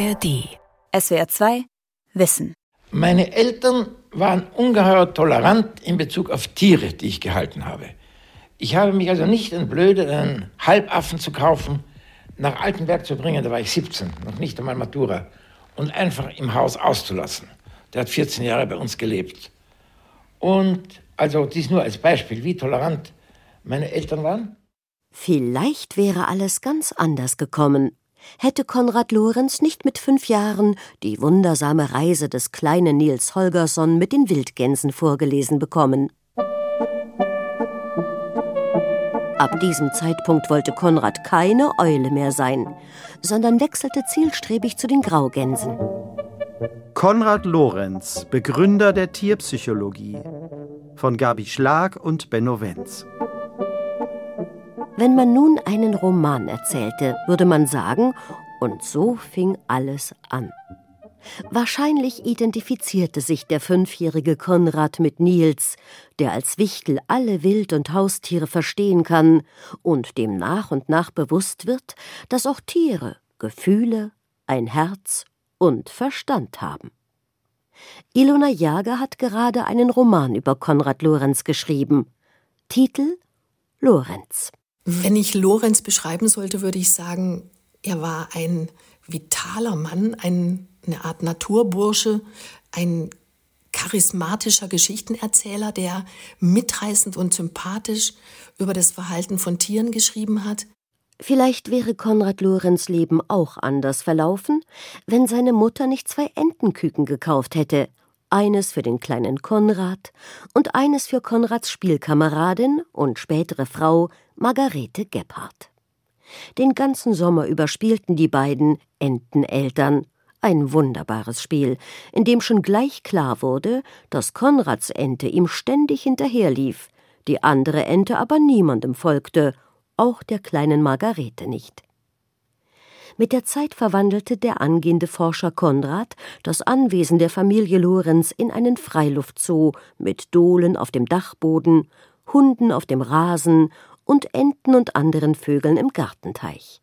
ARD. SWR 2 Wissen. Meine Eltern waren ungeheuer tolerant in Bezug auf Tiere, die ich gehalten habe. Ich habe mich also nicht entblödet, einen Halbaffen zu kaufen, nach Altenberg zu bringen, da war ich 17, noch nicht einmal Matura, und einfach im Haus auszulassen. Der hat 14 Jahre bei uns gelebt. Und also dies nur als Beispiel, wie tolerant meine Eltern waren. Vielleicht wäre alles ganz anders gekommen, hätte Konrad Lorenz nicht mit fünf Jahren die wundersame Reise des kleinen Nils Holgersson mit den Wildgänsen vorgelesen bekommen. Ab diesem Zeitpunkt wollte Konrad keine Eule mehr sein, sondern wechselte zielstrebig zu den Graugänsen. Konrad Lorenz, Begründer der Tierpsychologie von Gabi Schlag und Benno Wenz. Wenn man nun einen Roman erzählte, würde man sagen, und so fing alles an. Wahrscheinlich identifizierte sich der fünfjährige Konrad mit Nils, der als Wichtel alle Wild- und Haustiere verstehen kann und dem nach und nach bewusst wird, dass auch Tiere Gefühle, ein Herz und Verstand haben. Ilona Jager hat gerade einen Roman über Konrad Lorenz geschrieben. Titel Lorenz. Wenn ich Lorenz beschreiben sollte, würde ich sagen, er war ein vitaler Mann, ein, eine Art Naturbursche, ein charismatischer Geschichtenerzähler, der mitreißend und sympathisch über das Verhalten von Tieren geschrieben hat. Vielleicht wäre Konrad Lorenz Leben auch anders verlaufen, wenn seine Mutter nicht zwei Entenküken gekauft hätte, eines für den kleinen Konrad und eines für Konrads Spielkameradin und spätere Frau Margarete Gebhardt. Den ganzen Sommer über spielten die beiden Enteneltern ein wunderbares Spiel, in dem schon gleich klar wurde, dass Konrads Ente ihm ständig hinterherlief, die andere Ente aber niemandem folgte, auch der kleinen Margarete nicht. Mit der Zeit verwandelte der angehende Forscher Konrad das Anwesen der Familie Lorenz in einen Freiluftzoo mit Dohlen auf dem Dachboden, Hunden auf dem Rasen und Enten und anderen Vögeln im Gartenteich.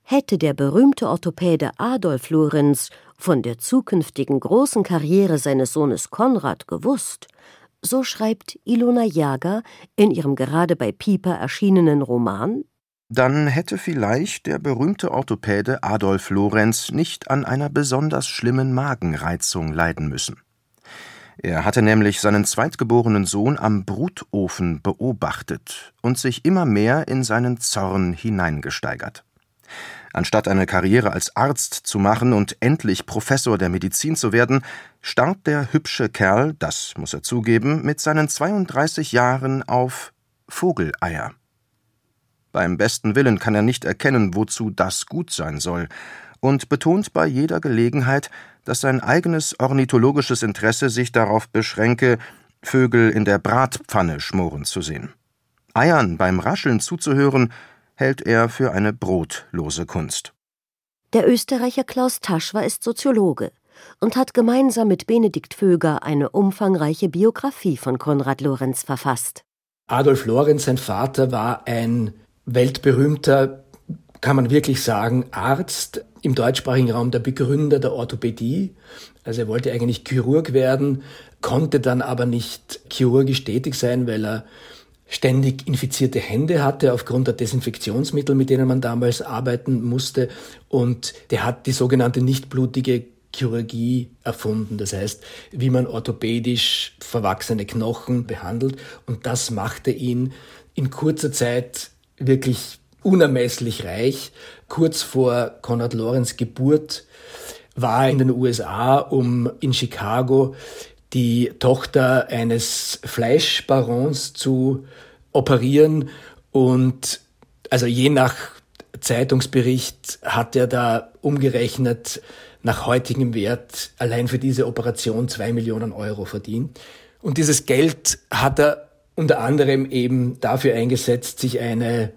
Hätte der berühmte Orthopäde Adolf Lorenz von der zukünftigen großen Karriere seines Sohnes Konrad gewusst, so schreibt Ilona Jager in ihrem gerade bei Pieper erschienenen Roman dann hätte vielleicht der berühmte Orthopäde Adolf Lorenz nicht an einer besonders schlimmen Magenreizung leiden müssen. Er hatte nämlich seinen zweitgeborenen Sohn am Brutofen beobachtet und sich immer mehr in seinen Zorn hineingesteigert. Anstatt eine Karriere als Arzt zu machen und endlich Professor der Medizin zu werden, starb der hübsche Kerl, das muss er zugeben, mit seinen 32 Jahren auf Vogeleier. Beim besten Willen kann er nicht erkennen, wozu das gut sein soll, und betont bei jeder Gelegenheit, dass sein eigenes ornithologisches Interesse sich darauf beschränke, Vögel in der Bratpfanne schmoren zu sehen. Eiern beim Rascheln zuzuhören, hält er für eine brotlose Kunst. Der Österreicher Klaus Taschwer ist Soziologe und hat gemeinsam mit Benedikt Vöger eine umfangreiche Biografie von Konrad Lorenz verfasst. Adolf Lorenz, sein Vater, war ein weltberühmter, kann man wirklich sagen, Arzt im deutschsprachigen Raum, der Begründer der Orthopädie. Also er wollte eigentlich Chirurg werden, konnte dann aber nicht chirurgisch tätig sein, weil er ständig infizierte Hände hatte aufgrund der Desinfektionsmittel, mit denen man damals arbeiten musste. Und der hat die sogenannte nichtblutige Chirurgie erfunden. Das heißt, wie man orthopädisch verwachsene Knochen behandelt. Und das machte ihn in kurzer Zeit wirklich unermesslich reich. Kurz vor Konrad Lorenz Geburt war er in den USA, um in Chicago die Tochter eines Fleischbarons zu operieren und also je nach Zeitungsbericht hat er da umgerechnet nach heutigem Wert allein für diese Operation zwei Millionen Euro verdient. Und dieses Geld hat er unter anderem eben dafür eingesetzt, sich eine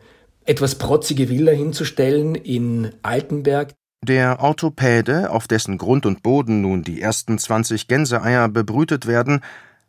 etwas protzige Villa hinzustellen in Altenberg. Der Orthopäde, auf dessen Grund und Boden nun die ersten 20 Gänseeier bebrütet werden,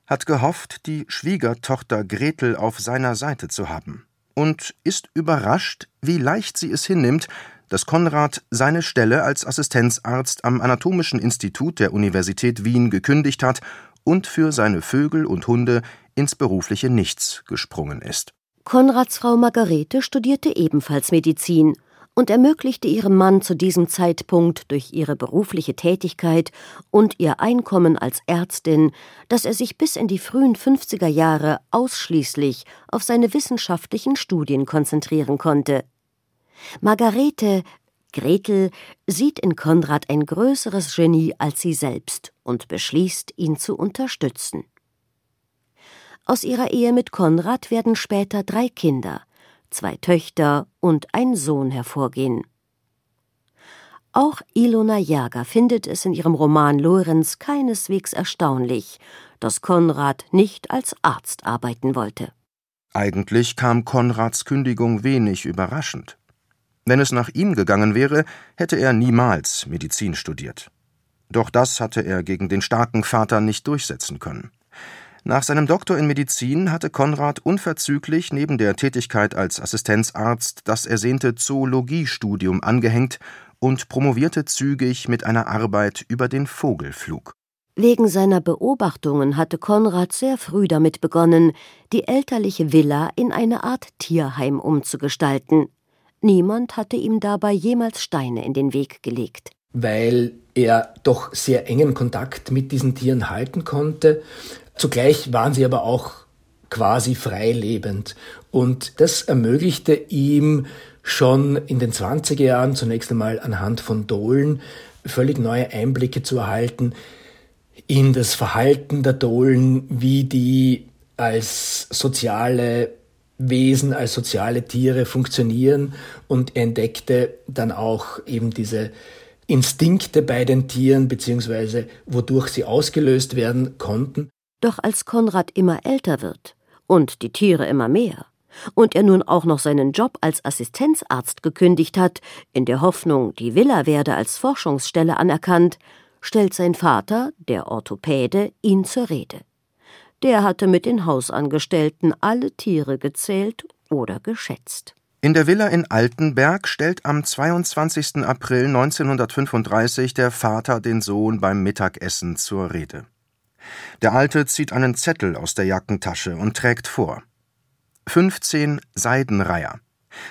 hat gehofft, die Schwiegertochter Gretel auf seiner Seite zu haben und ist überrascht, wie leicht sie es hinnimmt, dass Konrad seine Stelle als Assistenzarzt am Anatomischen Institut der Universität Wien gekündigt hat und für seine Vögel und Hunde ins berufliche Nichts gesprungen ist. Konrads Frau Margarete studierte ebenfalls Medizin und ermöglichte ihrem Mann zu diesem Zeitpunkt durch ihre berufliche Tätigkeit und ihr Einkommen als Ärztin, dass er sich bis in die frühen 50er Jahre ausschließlich auf seine wissenschaftlichen Studien konzentrieren konnte. Margarete Gretel sieht in Konrad ein größeres Genie als sie selbst und beschließt, ihn zu unterstützen. Aus ihrer Ehe mit Konrad werden später drei Kinder, zwei Töchter und ein Sohn hervorgehen. Auch Ilona Jager findet es in ihrem Roman Lorenz keineswegs erstaunlich, dass Konrad nicht als Arzt arbeiten wollte. Eigentlich kam Konrads Kündigung wenig überraschend. Wenn es nach ihm gegangen wäre, hätte er niemals Medizin studiert. Doch das hatte er gegen den starken Vater nicht durchsetzen können. Nach seinem Doktor in Medizin hatte Konrad unverzüglich neben der Tätigkeit als Assistenzarzt das ersehnte Zoologiestudium angehängt und promovierte zügig mit einer Arbeit über den Vogelflug. Wegen seiner Beobachtungen hatte Konrad sehr früh damit begonnen, die elterliche Villa in eine Art Tierheim umzugestalten. Niemand hatte ihm dabei jemals Steine in den Weg gelegt. Weil er doch sehr engen Kontakt mit diesen Tieren halten konnte Zugleich waren sie aber auch quasi freilebend. Und das ermöglichte ihm schon in den 20er Jahren zunächst einmal anhand von Dohlen völlig neue Einblicke zu erhalten in das Verhalten der Dohlen, wie die als soziale Wesen, als soziale Tiere funktionieren und entdeckte dann auch eben diese Instinkte bei den Tieren, beziehungsweise wodurch sie ausgelöst werden konnten. Doch als Konrad immer älter wird und die Tiere immer mehr und er nun auch noch seinen Job als Assistenzarzt gekündigt hat, in der Hoffnung, die Villa werde als Forschungsstelle anerkannt, stellt sein Vater, der Orthopäde, ihn zur Rede. Der hatte mit den Hausangestellten alle Tiere gezählt oder geschätzt. In der Villa in Altenberg stellt am 22. April 1935 der Vater den Sohn beim Mittagessen zur Rede. Der Alte zieht einen Zettel aus der Jackentasche und trägt vor. 15 Seidenreiher,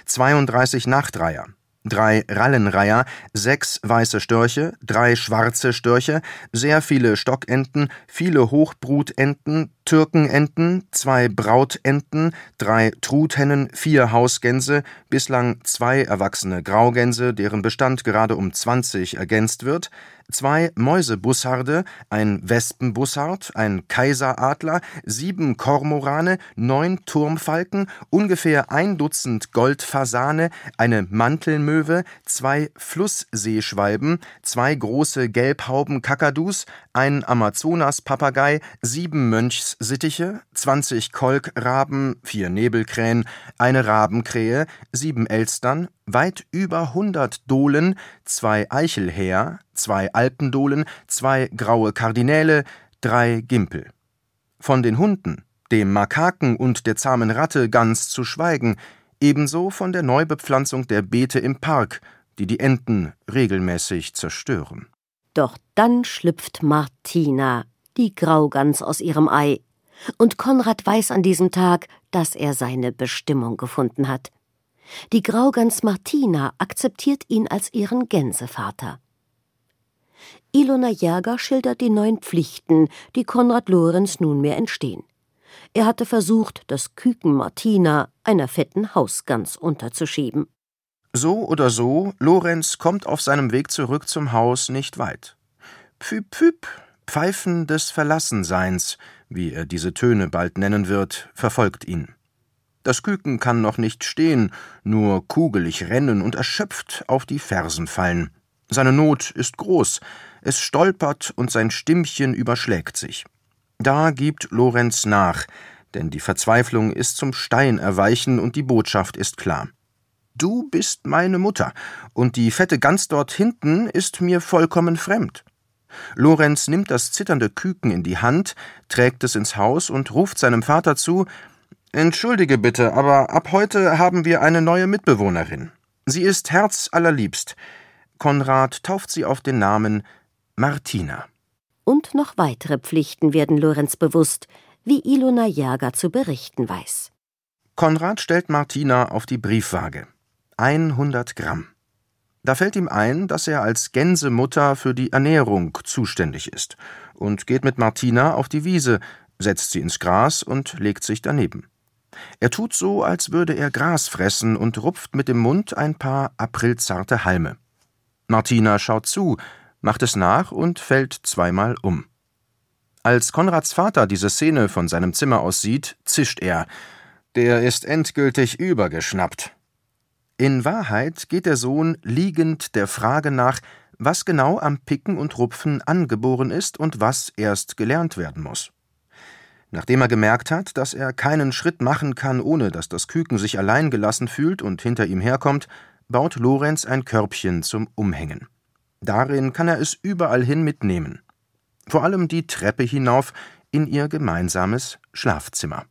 32 Nachtreiher, drei Rallenreiher, sechs weiße Störche, drei schwarze Störche, sehr viele Stockenten, viele Hochbrutenten, Türkenenten, zwei Brautenten, drei Truthennen, vier Hausgänse, bislang zwei erwachsene Graugänse, deren Bestand gerade um 20 ergänzt wird, zwei Mäusebussarde, ein Wespenbussard, ein Kaiseradler, sieben Kormorane, neun Turmfalken, ungefähr ein Dutzend Goldfasane, eine Mantelmöwe, zwei Flussseeschwalben, zwei große Gelbhauben-Kakadus, ein Amazonas-Papagei, sieben Mönchssittiche, zwanzig Kolkraben, vier Nebelkrähen, eine Rabenkrähe, sieben Elstern, weit über hundert Dohlen, zwei Eichelhäher, zwei Alpendohlen, zwei graue Kardinäle, drei Gimpel. Von den Hunden, dem Makaken und der zahmen Ratte ganz zu schweigen, ebenso von der Neubepflanzung der Beete im Park, die die Enten regelmäßig zerstören. Doch dann schlüpft Martina, die Graugans aus ihrem Ei, und Konrad weiß an diesem Tag, dass er seine Bestimmung gefunden hat. Die Graugans Martina akzeptiert ihn als ihren Gänsevater. Ilona Jäger schildert die neuen Pflichten, die Konrad Lorenz nunmehr entstehen. Er hatte versucht, das Küken Martina einer fetten Hausgans unterzuschieben. So oder so, Lorenz kommt auf seinem Weg zurück zum Haus nicht weit. Püp, püp, Pfeifen des Verlassenseins, wie er diese Töne bald nennen wird, verfolgt ihn. Das Küken kann noch nicht stehen, nur kugelig rennen und erschöpft auf die Fersen fallen. Seine Not ist groß, es stolpert und sein Stimmchen überschlägt sich. Da gibt Lorenz nach, denn die Verzweiflung ist zum Stein erweichen und die Botschaft ist klar. Du bist meine Mutter, und die fette Gans dort hinten ist mir vollkommen fremd. Lorenz nimmt das zitternde Küken in die Hand, trägt es ins Haus und ruft seinem Vater zu Entschuldige bitte, aber ab heute haben wir eine neue Mitbewohnerin. Sie ist herzallerliebst. Konrad tauft sie auf den Namen Martina. Und noch weitere Pflichten werden Lorenz bewusst, wie Ilona Jager zu berichten weiß. Konrad stellt Martina auf die Briefwaage. 100 Gramm. Da fällt ihm ein, dass er als Gänsemutter für die Ernährung zuständig ist und geht mit Martina auf die Wiese, setzt sie ins Gras und legt sich daneben. Er tut so, als würde er Gras fressen und rupft mit dem Mund ein paar aprilzarte Halme. Martina schaut zu, macht es nach und fällt zweimal um. Als Konrads Vater diese Szene von seinem Zimmer aus sieht, zischt er. Der ist endgültig übergeschnappt. In Wahrheit geht der Sohn liegend der Frage nach, was genau am Picken und Rupfen angeboren ist und was erst gelernt werden muss. Nachdem er gemerkt hat, dass er keinen Schritt machen kann, ohne dass das Küken sich allein gelassen fühlt und hinter ihm herkommt, baut Lorenz ein Körbchen zum Umhängen. Darin kann er es überall hin mitnehmen. Vor allem die Treppe hinauf in ihr gemeinsames Schlafzimmer.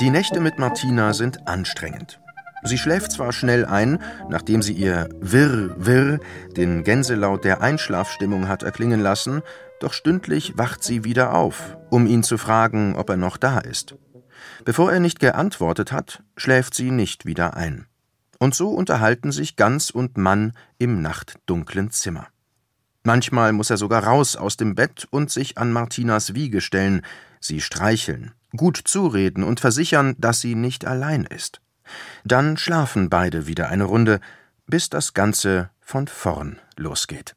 Die Nächte mit Martina sind anstrengend. Sie schläft zwar schnell ein, nachdem sie ihr Wirr, Wirr, den Gänselaut der Einschlafstimmung hat erklingen lassen, doch stündlich wacht sie wieder auf, um ihn zu fragen, ob er noch da ist. Bevor er nicht geantwortet hat, schläft sie nicht wieder ein. Und so unterhalten sich Gans und Mann im nachtdunklen Zimmer. Manchmal muss er sogar raus aus dem Bett und sich an Martinas Wiege stellen, sie streicheln, gut zureden und versichern, dass sie nicht allein ist. Dann schlafen beide wieder eine Runde, bis das Ganze von vorn losgeht.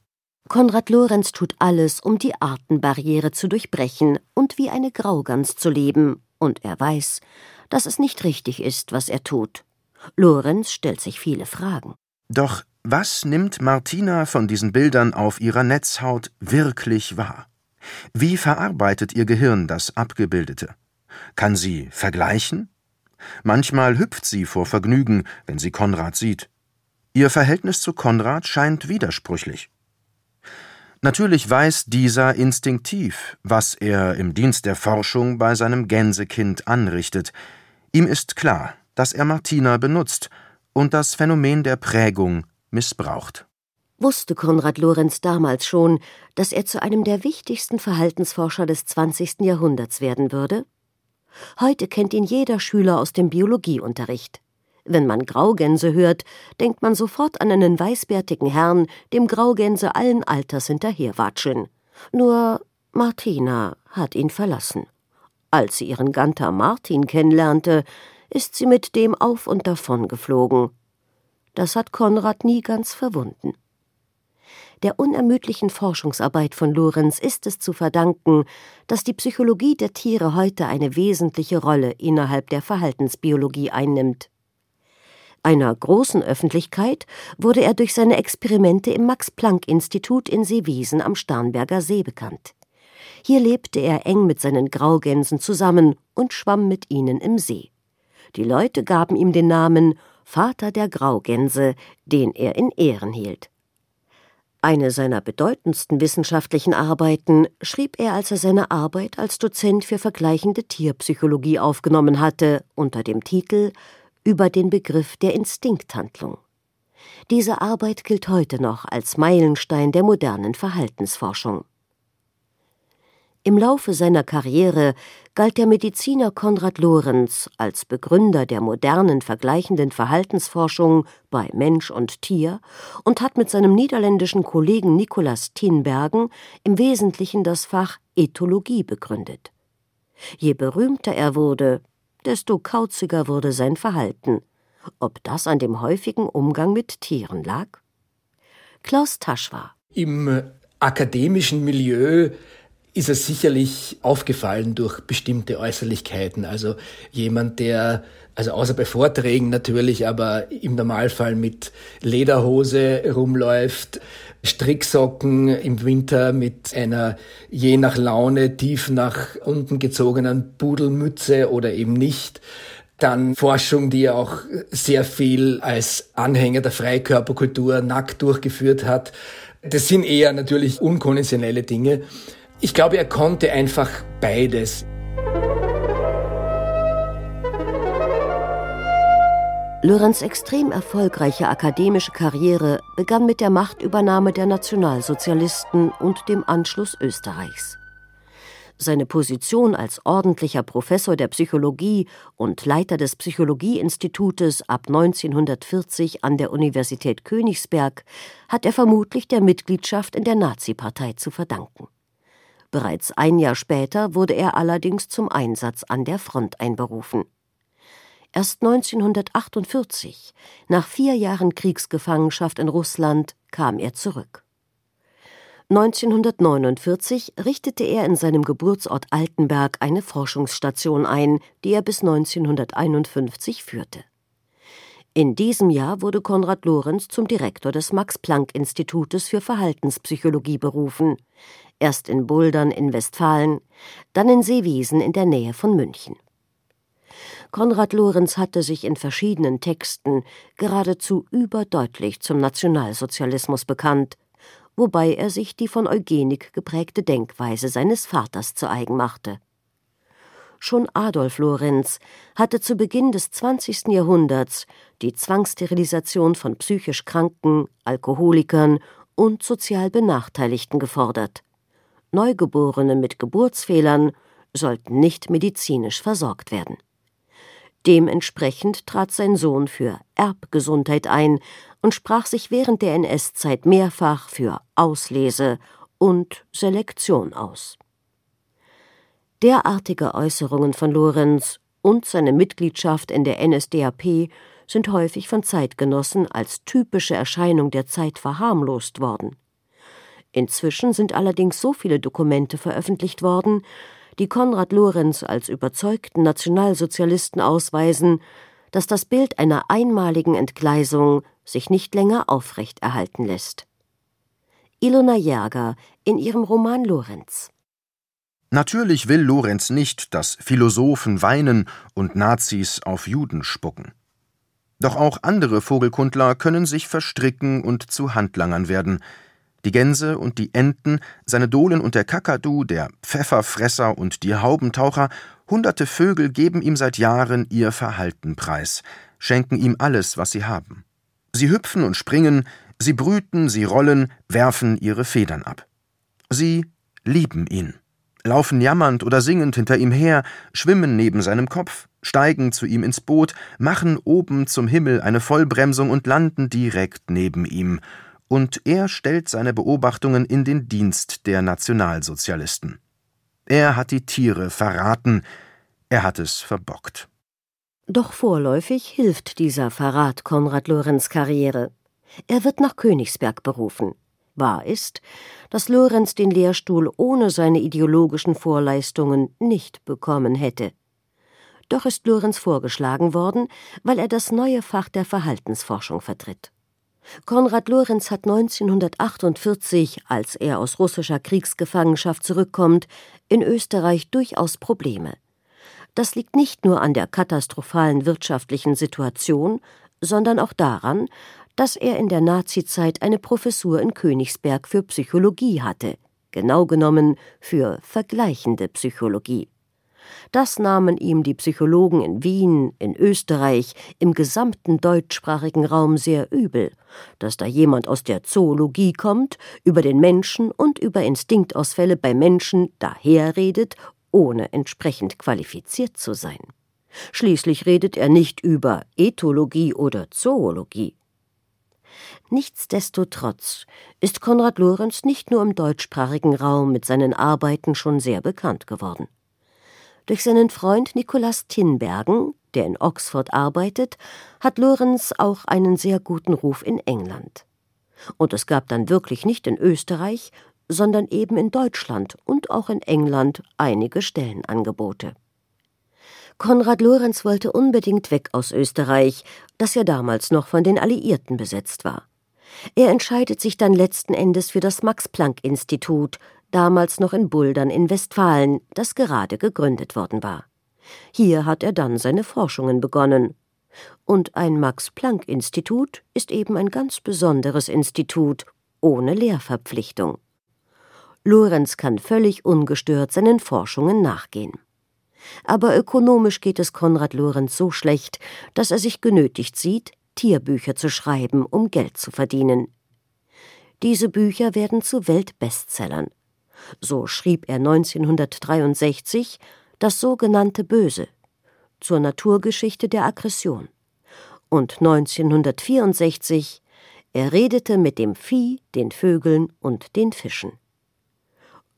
Konrad Lorenz tut alles, um die Artenbarriere zu durchbrechen und wie eine Graugans zu leben, und er weiß, dass es nicht richtig ist, was er tut. Lorenz stellt sich viele Fragen. Doch was nimmt Martina von diesen Bildern auf ihrer Netzhaut wirklich wahr? Wie verarbeitet ihr Gehirn das Abgebildete? Kann sie vergleichen? Manchmal hüpft sie vor Vergnügen, wenn sie Konrad sieht. Ihr Verhältnis zu Konrad scheint widersprüchlich. Natürlich weiß dieser instinktiv, was er im Dienst der Forschung bei seinem Gänsekind anrichtet. Ihm ist klar, dass er Martina benutzt und das Phänomen der Prägung missbraucht. Wusste Konrad Lorenz damals schon, dass er zu einem der wichtigsten Verhaltensforscher des 20. Jahrhunderts werden würde? Heute kennt ihn jeder Schüler aus dem Biologieunterricht. Wenn man Graugänse hört, denkt man sofort an einen weißbärtigen Herrn, dem Graugänse allen Alters hinterherwatscheln. Nur Martina hat ihn verlassen. Als sie ihren Ganter Martin kennenlernte, ist sie mit dem auf und davon geflogen. Das hat Konrad nie ganz verwunden. Der unermüdlichen Forschungsarbeit von Lorenz ist es zu verdanken, dass die Psychologie der Tiere heute eine wesentliche Rolle innerhalb der Verhaltensbiologie einnimmt. Einer großen Öffentlichkeit wurde er durch seine Experimente im Max-Planck-Institut in Seewiesen am Starnberger See bekannt. Hier lebte er eng mit seinen Graugänsen zusammen und schwamm mit ihnen im See. Die Leute gaben ihm den Namen Vater der Graugänse, den er in Ehren hielt. Eine seiner bedeutendsten wissenschaftlichen Arbeiten schrieb er, als er seine Arbeit als Dozent für vergleichende Tierpsychologie aufgenommen hatte, unter dem Titel Über den Begriff der Instinkthandlung. Diese Arbeit gilt heute noch als Meilenstein der modernen Verhaltensforschung. Im Laufe seiner Karriere galt der Mediziner Konrad Lorenz als Begründer der modernen vergleichenden Verhaltensforschung bei Mensch und Tier und hat mit seinem niederländischen Kollegen Nicolas Tinbergen im Wesentlichen das Fach Ethologie begründet. Je berühmter er wurde, desto kauziger wurde sein Verhalten. Ob das an dem häufigen Umgang mit Tieren lag? Klaus Tasch war. Im akademischen Milieu ist es sicherlich aufgefallen durch bestimmte Äußerlichkeiten. Also jemand, der, also außer bei Vorträgen natürlich, aber im Normalfall mit Lederhose rumläuft, Stricksocken im Winter mit einer je nach Laune tief nach unten gezogenen Pudelmütze oder eben nicht. Dann Forschung, die er auch sehr viel als Anhänger der Freikörperkultur nackt durchgeführt hat. Das sind eher natürlich unkonventionelle Dinge. Ich glaube, er konnte einfach beides. Lorenz extrem erfolgreiche akademische Karriere begann mit der Machtübernahme der Nationalsozialisten und dem Anschluss Österreichs. Seine Position als ordentlicher Professor der Psychologie und Leiter des Psychologieinstitutes ab 1940 an der Universität Königsberg hat er vermutlich der Mitgliedschaft in der Nazi-Partei zu verdanken. Bereits ein Jahr später wurde er allerdings zum Einsatz an der Front einberufen. Erst 1948, nach vier Jahren Kriegsgefangenschaft in Russland, kam er zurück. 1949 richtete er in seinem Geburtsort Altenberg eine Forschungsstation ein, die er bis 1951 führte. In diesem Jahr wurde Konrad Lorenz zum Direktor des Max-Planck-Institutes für Verhaltenspsychologie berufen, erst in Buldern in Westfalen, dann in Seewiesen in der Nähe von München. Konrad Lorenz hatte sich in verschiedenen Texten geradezu überdeutlich zum Nationalsozialismus bekannt, wobei er sich die von Eugenik geprägte Denkweise seines Vaters zu eigen machte. Schon Adolf Lorenz hatte zu Beginn des 20. Jahrhunderts die Zwangssterilisation von psychisch Kranken, Alkoholikern und sozial Benachteiligten gefordert. Neugeborene mit Geburtsfehlern sollten nicht medizinisch versorgt werden. Dementsprechend trat sein Sohn für Erbgesundheit ein und sprach sich während der NS-Zeit mehrfach für Auslese und Selektion aus. Derartige Äußerungen von Lorenz und seine Mitgliedschaft in der NSDAP sind häufig von Zeitgenossen als typische Erscheinung der Zeit verharmlost worden. Inzwischen sind allerdings so viele Dokumente veröffentlicht worden, die Konrad Lorenz als überzeugten Nationalsozialisten ausweisen, dass das Bild einer einmaligen Entgleisung sich nicht länger aufrechterhalten lässt. Ilona Jäger in ihrem Roman Lorenz. Natürlich will Lorenz nicht, dass Philosophen weinen und Nazis auf Juden spucken. Doch auch andere Vogelkundler können sich verstricken und zu Handlangern werden, die Gänse und die Enten, seine Dohlen und der Kakadu, der Pfefferfresser und die Haubentaucher, hunderte Vögel geben ihm seit Jahren ihr Verhalten preis, schenken ihm alles, was sie haben. Sie hüpfen und springen, sie brüten, sie rollen, werfen ihre Federn ab. Sie lieben ihn, laufen jammernd oder singend hinter ihm her, schwimmen neben seinem Kopf, steigen zu ihm ins Boot, machen oben zum Himmel eine Vollbremsung und landen direkt neben ihm, und er stellt seine Beobachtungen in den Dienst der Nationalsozialisten. Er hat die Tiere verraten, er hat es verbockt. Doch vorläufig hilft dieser Verrat Konrad Lorenz Karriere. Er wird nach Königsberg berufen. Wahr ist, dass Lorenz den Lehrstuhl ohne seine ideologischen Vorleistungen nicht bekommen hätte. Doch ist Lorenz vorgeschlagen worden, weil er das neue Fach der Verhaltensforschung vertritt. Konrad Lorenz hat 1948, als er aus russischer Kriegsgefangenschaft zurückkommt, in Österreich durchaus Probleme. Das liegt nicht nur an der katastrophalen wirtschaftlichen Situation, sondern auch daran, dass er in der Nazizeit eine Professur in Königsberg für Psychologie hatte, genau genommen für vergleichende Psychologie. Das nahmen ihm die Psychologen in Wien, in Österreich, im gesamten deutschsprachigen Raum sehr übel, dass da jemand aus der Zoologie kommt, über den Menschen und über Instinktausfälle bei Menschen daherredet, ohne entsprechend qualifiziert zu sein. Schließlich redet er nicht über Ethologie oder Zoologie. Nichtsdestotrotz ist Konrad Lorenz nicht nur im deutschsprachigen Raum mit seinen Arbeiten schon sehr bekannt geworden. Durch seinen Freund Nikolaus Tinbergen, der in Oxford arbeitet, hat Lorenz auch einen sehr guten Ruf in England. Und es gab dann wirklich nicht in Österreich, sondern eben in Deutschland und auch in England einige Stellenangebote. Konrad Lorenz wollte unbedingt weg aus Österreich, das ja damals noch von den Alliierten besetzt war. Er entscheidet sich dann letzten Endes für das Max-Planck-Institut, damals noch in Buldern in Westfalen, das gerade gegründet worden war. Hier hat er dann seine Forschungen begonnen. Und ein Max-Planck-Institut ist eben ein ganz besonderes Institut, ohne Lehrverpflichtung. Lorenz kann völlig ungestört seinen Forschungen nachgehen. Aber ökonomisch geht es Konrad Lorenz so schlecht, dass er sich genötigt sieht, Tierbücher zu schreiben, um Geld zu verdienen. Diese Bücher werden zu Weltbestsellern. So schrieb er 1963 das sogenannte Böse zur Naturgeschichte der Aggression. Und 1964 er redete mit dem Vieh, den Vögeln und den Fischen.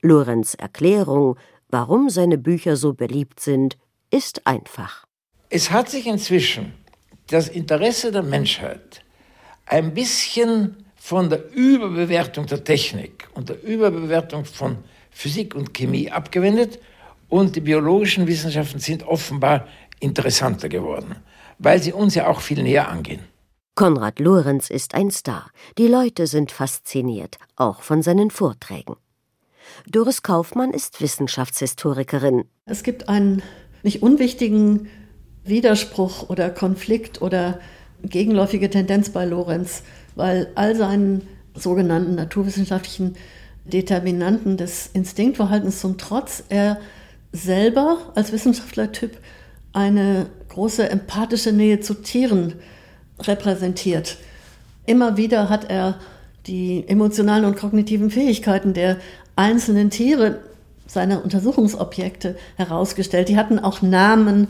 Lorenz Erklärung, warum seine Bücher so beliebt sind, ist einfach. Es hat sich inzwischen das Interesse der Menschheit ein bisschen von der Überbewertung der Technik und der Überbewertung von Physik und Chemie abgewendet und die biologischen Wissenschaften sind offenbar interessanter geworden, weil sie uns ja auch viel näher angehen. Konrad Lorenz ist ein Star. Die Leute sind fasziniert, auch von seinen Vorträgen. Doris Kaufmann ist Wissenschaftshistorikerin. Es gibt einen nicht unwichtigen Widerspruch oder Konflikt oder gegenläufige Tendenz bei Lorenz, weil all seinen sogenannten naturwissenschaftlichen Determinanten des Instinktverhaltens zum Trotz er selber als Wissenschaftlertyp eine große empathische Nähe zu Tieren repräsentiert. Immer wieder hat er die emotionalen und kognitiven Fähigkeiten der einzelnen Tiere, seiner Untersuchungsobjekte herausgestellt. Die hatten auch Namen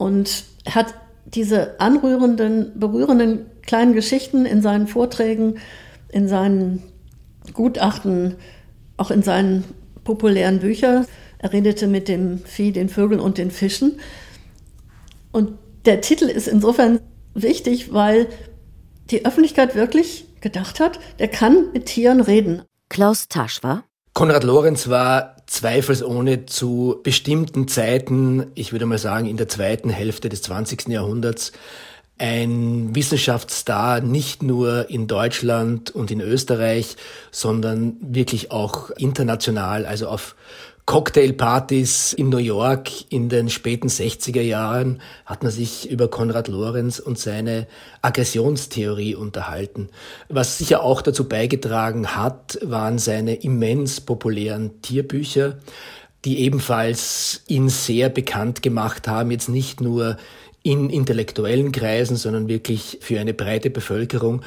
und hat diese anrührenden, berührenden kleinen Geschichten in seinen Vorträgen, in seinen Gutachten, auch in seinen populären Büchern. Er redete mit dem Vieh, den Vögeln und den Fischen. Und der Titel ist insofern wichtig, weil die Öffentlichkeit wirklich gedacht hat, der kann mit Tieren reden. Klaus Tasch war. Konrad Lorenz war zweifelsohne zu bestimmten Zeiten, ich würde mal sagen in der zweiten Hälfte des 20. Jahrhunderts, ein Wissenschaftsstar nicht nur in Deutschland und in Österreich, sondern wirklich auch international, also auf Cocktailpartys in New York in den späten 60er Jahren hat man sich über Konrad Lorenz und seine Aggressionstheorie unterhalten. Was sicher auch dazu beigetragen hat, waren seine immens populären Tierbücher, die ebenfalls ihn sehr bekannt gemacht haben, jetzt nicht nur in intellektuellen Kreisen, sondern wirklich für eine breite Bevölkerung.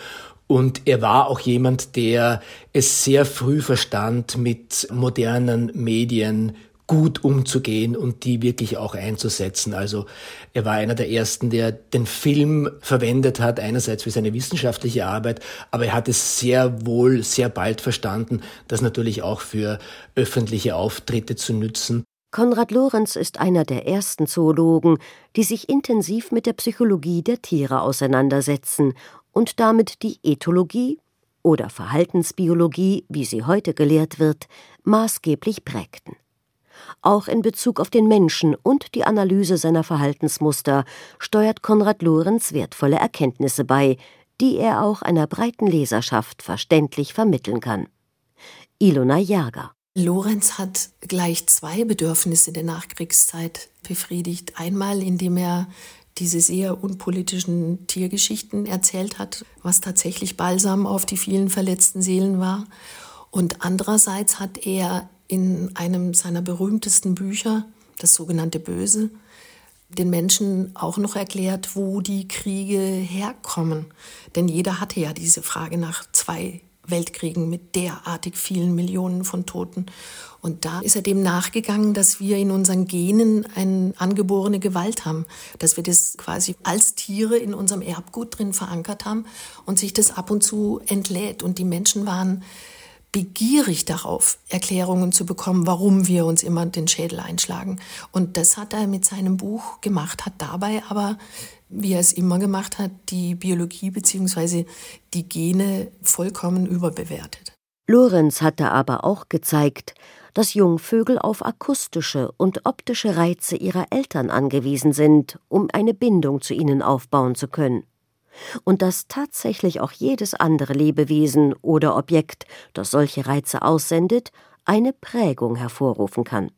Und er war auch jemand, der es sehr früh verstand, mit modernen Medien gut umzugehen und die wirklich auch einzusetzen. Also er war einer der ersten, der den Film verwendet hat, einerseits für seine wissenschaftliche Arbeit, aber er hat es sehr wohl, sehr bald verstanden, das natürlich auch für öffentliche Auftritte zu nützen. Konrad Lorenz ist einer der ersten Zoologen, die sich intensiv mit der Psychologie der Tiere auseinandersetzen und damit die Ethologie oder Verhaltensbiologie, wie sie heute gelehrt wird, maßgeblich prägten. Auch in Bezug auf den Menschen und die Analyse seiner Verhaltensmuster steuert Konrad Lorenz wertvolle Erkenntnisse bei, die er auch einer breiten Leserschaft verständlich vermitteln kann. Ilona Jager Lorenz hat gleich zwei Bedürfnisse der Nachkriegszeit befriedigt. Einmal, indem er diese sehr unpolitischen Tiergeschichten erzählt hat, was tatsächlich Balsam auf die vielen verletzten Seelen war. Und andererseits hat er in einem seiner berühmtesten Bücher, das sogenannte Böse, den Menschen auch noch erklärt, wo die Kriege herkommen. Denn jeder hatte ja diese Frage nach zwei Weltkriegen mit derartig vielen Millionen von Toten. Und da ist er dem nachgegangen, dass wir in unseren Genen eine angeborene Gewalt haben, dass wir das quasi als Tiere in unserem Erbgut drin verankert haben und sich das ab und zu entlädt. Und die Menschen waren begierig darauf, Erklärungen zu bekommen, warum wir uns immer den Schädel einschlagen. Und das hat er mit seinem Buch gemacht, hat dabei aber, wie er es immer gemacht hat, die Biologie bzw. die Gene vollkommen überbewertet. Lorenz hatte aber auch gezeigt, dass Jungvögel auf akustische und optische Reize ihrer Eltern angewiesen sind, um eine Bindung zu ihnen aufbauen zu können. Und dass tatsächlich auch jedes andere Lebewesen oder Objekt, das solche Reize aussendet, eine Prägung hervorrufen kann.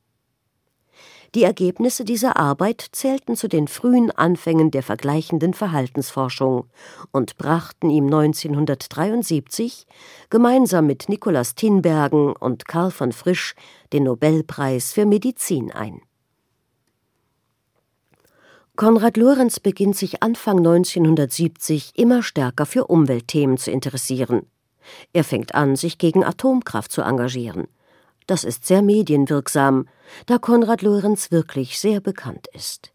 Die Ergebnisse dieser Arbeit zählten zu den frühen Anfängen der vergleichenden Verhaltensforschung und brachten ihm 1973 gemeinsam mit Nikolaus Tinbergen und Karl von Frisch den Nobelpreis für Medizin ein Konrad Lorenz beginnt sich Anfang 1970 immer stärker für Umweltthemen zu interessieren. Er fängt an, sich gegen Atomkraft zu engagieren. Das ist sehr medienwirksam, da Konrad Lorenz wirklich sehr bekannt ist.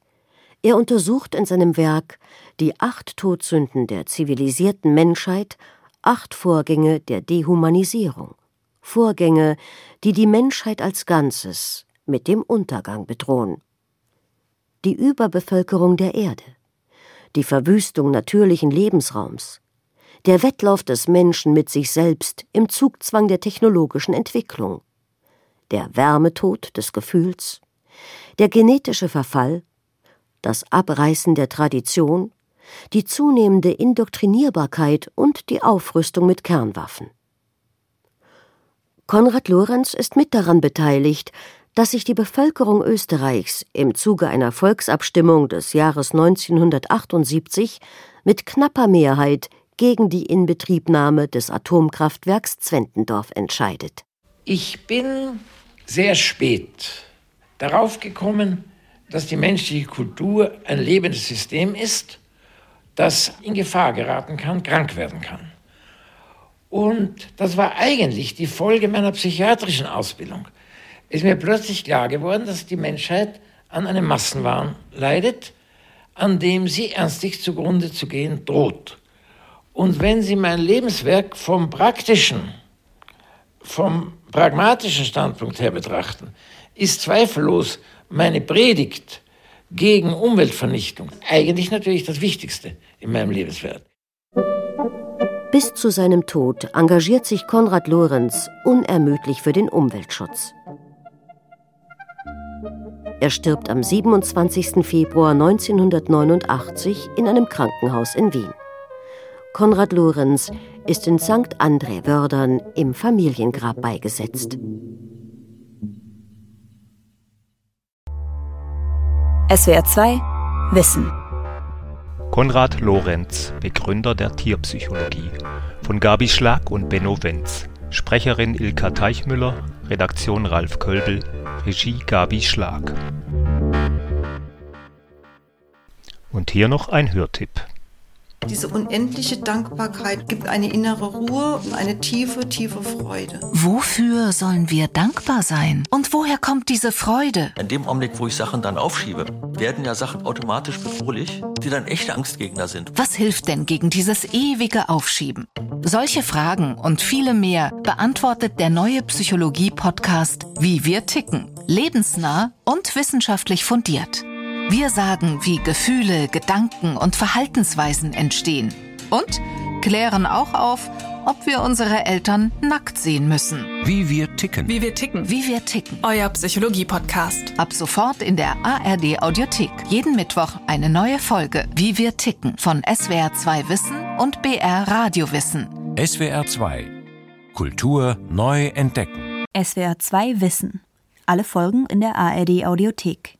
Er untersucht in seinem Werk die acht Todsünden der zivilisierten Menschheit, acht Vorgänge der Dehumanisierung. Vorgänge, die die Menschheit als Ganzes mit dem Untergang bedrohen. Die Überbevölkerung der Erde, die Verwüstung natürlichen Lebensraums, der Wettlauf des Menschen mit sich selbst im Zugzwang der technologischen Entwicklung, der Wärmetod des Gefühls, der genetische Verfall, das Abreißen der Tradition, die zunehmende Indoktrinierbarkeit und die Aufrüstung mit Kernwaffen. Konrad Lorenz ist mit daran beteiligt, dass sich die Bevölkerung Österreichs im Zuge einer Volksabstimmung des Jahres 1978 mit knapper Mehrheit gegen die Inbetriebnahme des Atomkraftwerks Zwentendorf entscheidet. Ich bin sehr spät darauf gekommen, dass die menschliche Kultur ein lebendes System ist, das in Gefahr geraten kann, krank werden kann. Und das war eigentlich die Folge meiner psychiatrischen Ausbildung. Ist mir plötzlich klar geworden, dass die Menschheit an einem Massenwahn leidet, an dem sie ernstlich zugrunde zu gehen droht. Und wenn Sie mein Lebenswerk vom praktischen, vom pragmatischen Standpunkt her betrachten, ist zweifellos meine Predigt gegen Umweltvernichtung eigentlich natürlich das Wichtigste in meinem Lebenswerk. Bis zu seinem Tod engagiert sich Konrad Lorenz unermüdlich für den Umweltschutz. Er stirbt am 27. Februar 1989 in einem Krankenhaus in Wien. Konrad Lorenz ist in St. André Wördern im Familiengrab beigesetzt. SWR 2 Wissen Konrad Lorenz, Begründer der Tierpsychologie. Von Gabi Schlag und Benno Wenz. Sprecherin Ilka Teichmüller, Redaktion Ralf Kölbel, Regie Gabi Schlag. Und hier noch ein Hörtipp. Diese unendliche Dankbarkeit gibt eine innere Ruhe und eine tiefe, tiefe Freude. Wofür sollen wir dankbar sein? Und woher kommt diese Freude? In dem Augenblick, wo ich Sachen dann aufschiebe, werden ja Sachen automatisch bedrohlich, die dann echte Angstgegner sind. Was hilft denn gegen dieses ewige Aufschieben? Solche Fragen und viele mehr beantwortet der neue Psychologie-Podcast Wie wir ticken. Lebensnah und wissenschaftlich fundiert. Wir sagen, wie Gefühle, Gedanken und Verhaltensweisen entstehen. Und klären auch auf, ob wir unsere Eltern nackt sehen müssen. Wie wir ticken. Wie wir ticken. Wie wir ticken. Euer Psychologie-Podcast. Ab sofort in der ARD Audiothek. Jeden Mittwoch eine neue Folge. Wie wir ticken. Von SWR 2 Wissen und BR Radio Wissen. SWR 2. Kultur neu entdecken. SWR 2 Wissen. Alle Folgen in der ARD Audiothek.